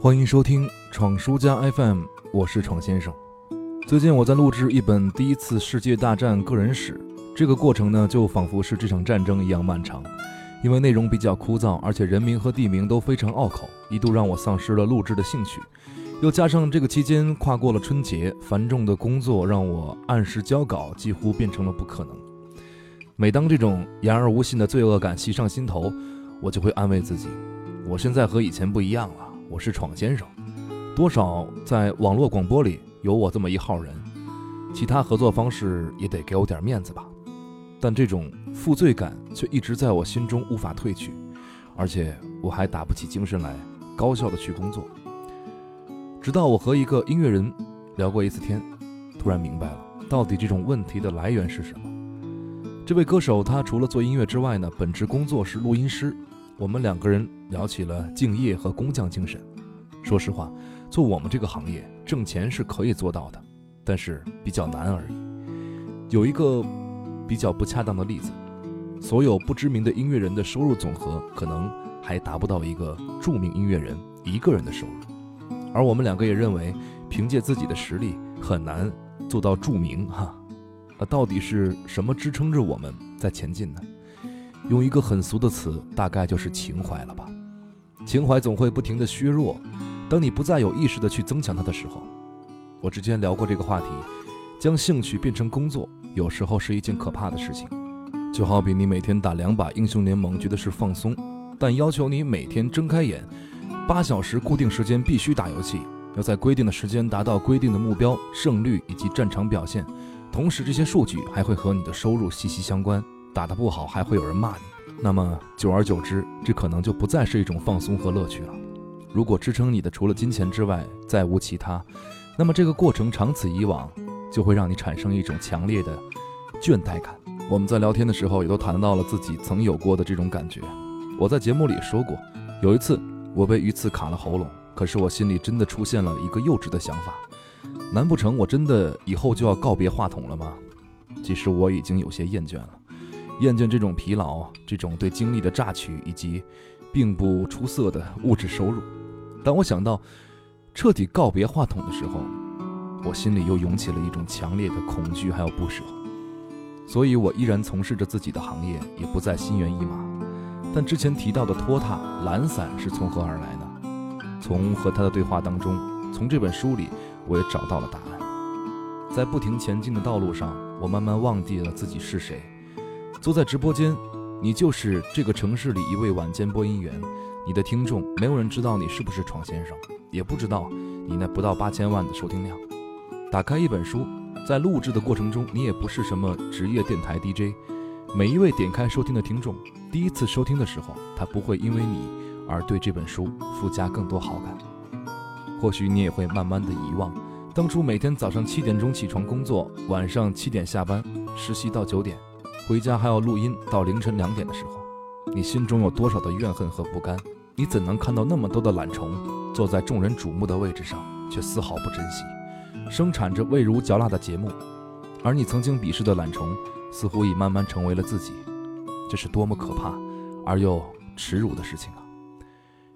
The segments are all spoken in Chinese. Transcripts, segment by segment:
欢迎收听闯书家 FM，我是闯先生。最近我在录制一本第一次世界大战个人史，这个过程呢，就仿佛是这场战争一样漫长。因为内容比较枯燥，而且人名和地名都非常拗口，一度让我丧失了录制的兴趣。又加上这个期间跨过了春节，繁重的工作让我按时交稿几乎变成了不可能。每当这种言而无信的罪恶感袭上心头，我就会安慰自己：我现在和以前不一样了，我是闯先生。多少在网络广播里有我这么一号人，其他合作方式也得给我点面子吧。但这种负罪感却一直在我心中无法褪去，而且我还打不起精神来高效的去工作。直到我和一个音乐人聊过一次天，突然明白了到底这种问题的来源是什么。这位歌手他除了做音乐之外呢，本职工作是录音师。我们两个人聊起了敬业和工匠精神。说实话，做我们这个行业挣钱是可以做到的，但是比较难而已。有一个。比较不恰当的例子，所有不知名的音乐人的收入总和可能还达不到一个著名音乐人一个人的收入，而我们两个也认为，凭借自己的实力很难做到著名哈。那到底是什么支撑着我们在前进呢？用一个很俗的词，大概就是情怀了吧。情怀总会不停的削弱，当你不再有意识的去增强它的时候。我之前聊过这个话题，将兴趣变成工作。有时候是一件可怕的事情，就好比你每天打两把英雄联盟，觉得是放松，但要求你每天睁开眼，八小时固定时间必须打游戏，要在规定的时间达到规定的目标、胜率以及战场表现，同时这些数据还会和你的收入息息相关。打得不好还会有人骂你，那么久而久之，这可能就不再是一种放松和乐趣了。如果支撑你的除了金钱之外再无其他，那么这个过程长此以往。就会让你产生一种强烈的倦怠感。我们在聊天的时候也都谈到了自己曾有过的这种感觉。我在节目里说过，有一次我被鱼刺卡了喉咙，可是我心里真的出现了一个幼稚的想法：难不成我真的以后就要告别话筒了吗？其实我已经有些厌倦了，厌倦这种疲劳，这种对精力的榨取以及并不出色的物质收入。当我想到彻底告别话筒的时候，我心里又涌起了一种强烈的恐惧，还有不舍，所以我依然从事着自己的行业，也不再心猿意马。但之前提到的拖沓、懒散是从何而来呢？从和他的对话当中，从这本书里，我也找到了答案。在不停前进的道路上，我慢慢忘记了自己是谁。坐在直播间，你就是这个城市里一位晚间播音员，你的听众没有人知道你是不是闯先生，也不知道你那不到八千万的收听量。打开一本书，在录制的过程中，你也不是什么职业电台 DJ。每一位点开收听的听众，第一次收听的时候，他不会因为你而对这本书附加更多好感。或许你也会慢慢的遗忘，当初每天早上七点钟起床工作，晚上七点下班，实习到九点，回家还要录音到凌晨两点的时候，你心中有多少的怨恨和不甘？你怎能看到那么多的懒虫坐在众人瞩目的位置上，却丝毫不珍惜？生产着味如嚼蜡的节目，而你曾经鄙视的懒虫，似乎已慢慢成为了自己。这是多么可怕而又耻辱的事情啊！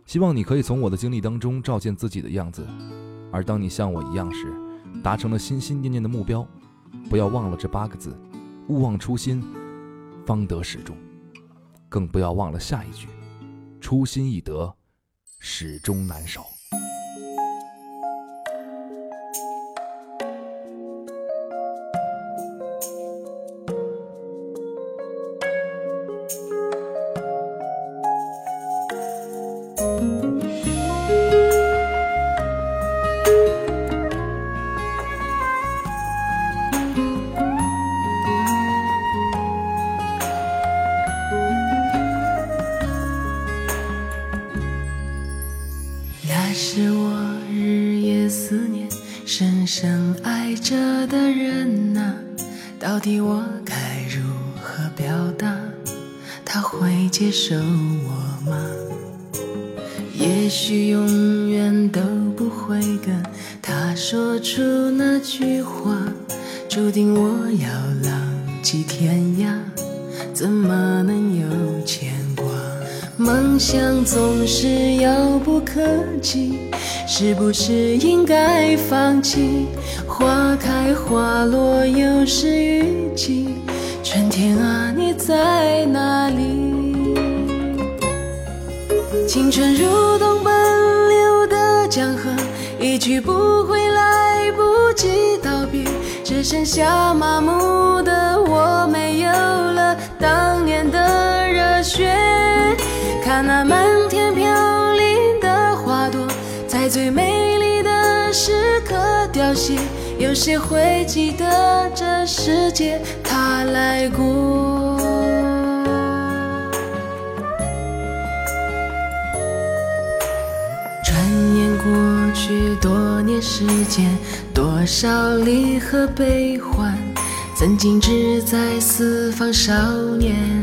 希望你可以从我的经历当中照见自己的样子，而当你像我一样时，达成了心心念念的目标，不要忘了这八个字：勿忘初心，方得始终。更不要忘了下一句：初心易得，始终难守。底我该如何表达？他会接受我吗？也许永远都不会跟他说出那句话，注定我要浪迹天涯，怎么能有？梦想总是遥不可及，是不是应该放弃？花开花落又是雨季，春天啊，你在哪里？青春如同奔流的江河，一去不回，来不及道别，只剩下麻木的我，没有了当年的热血。那满天飘零的花朵，在最美丽的时刻凋谢。有谁会记得这世界他来过？转眼过去多年时间，多少离合悲欢，曾经志在四方少年。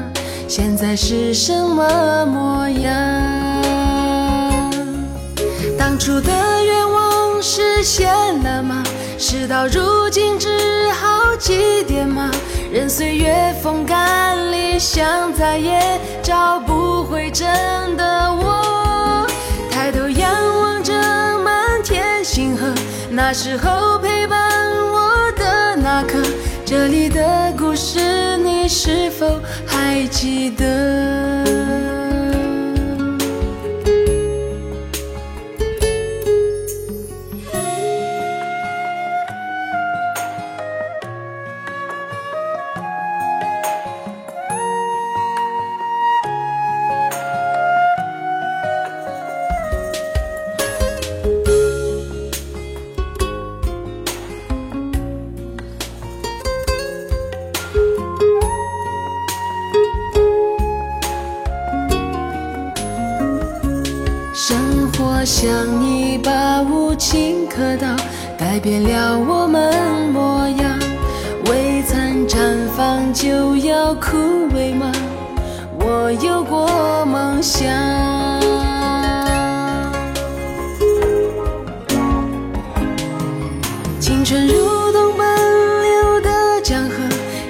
现在是什么模样？当初的愿望实现了吗？事到如今只好祭奠吗？任岁月风干理想，再也找不回真的我。抬头仰望着满天星河，那时候陪伴我的那颗。这里的故事，你是否还记得？像一把无情刻刀，改变了我们模样。未曾绽放就要枯萎吗？我有过梦想。青春如同奔流的江河，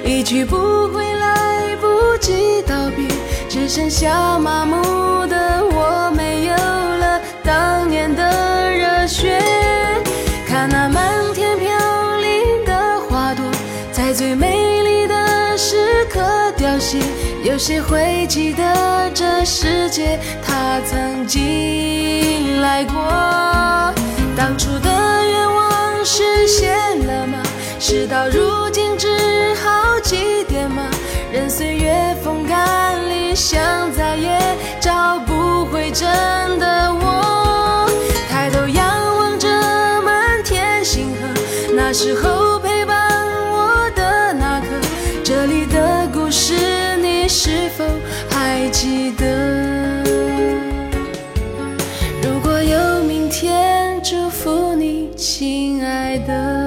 一去不回，来不及道别，只剩下麻木的谁会记得这世界他曾经来过？当初的愿望实现了吗？事到如今只好祭奠吗？任岁月风干理想，再也找不回真的我。抬头仰望着满天星河，那时候。记得如果有明天祝福你亲爱的。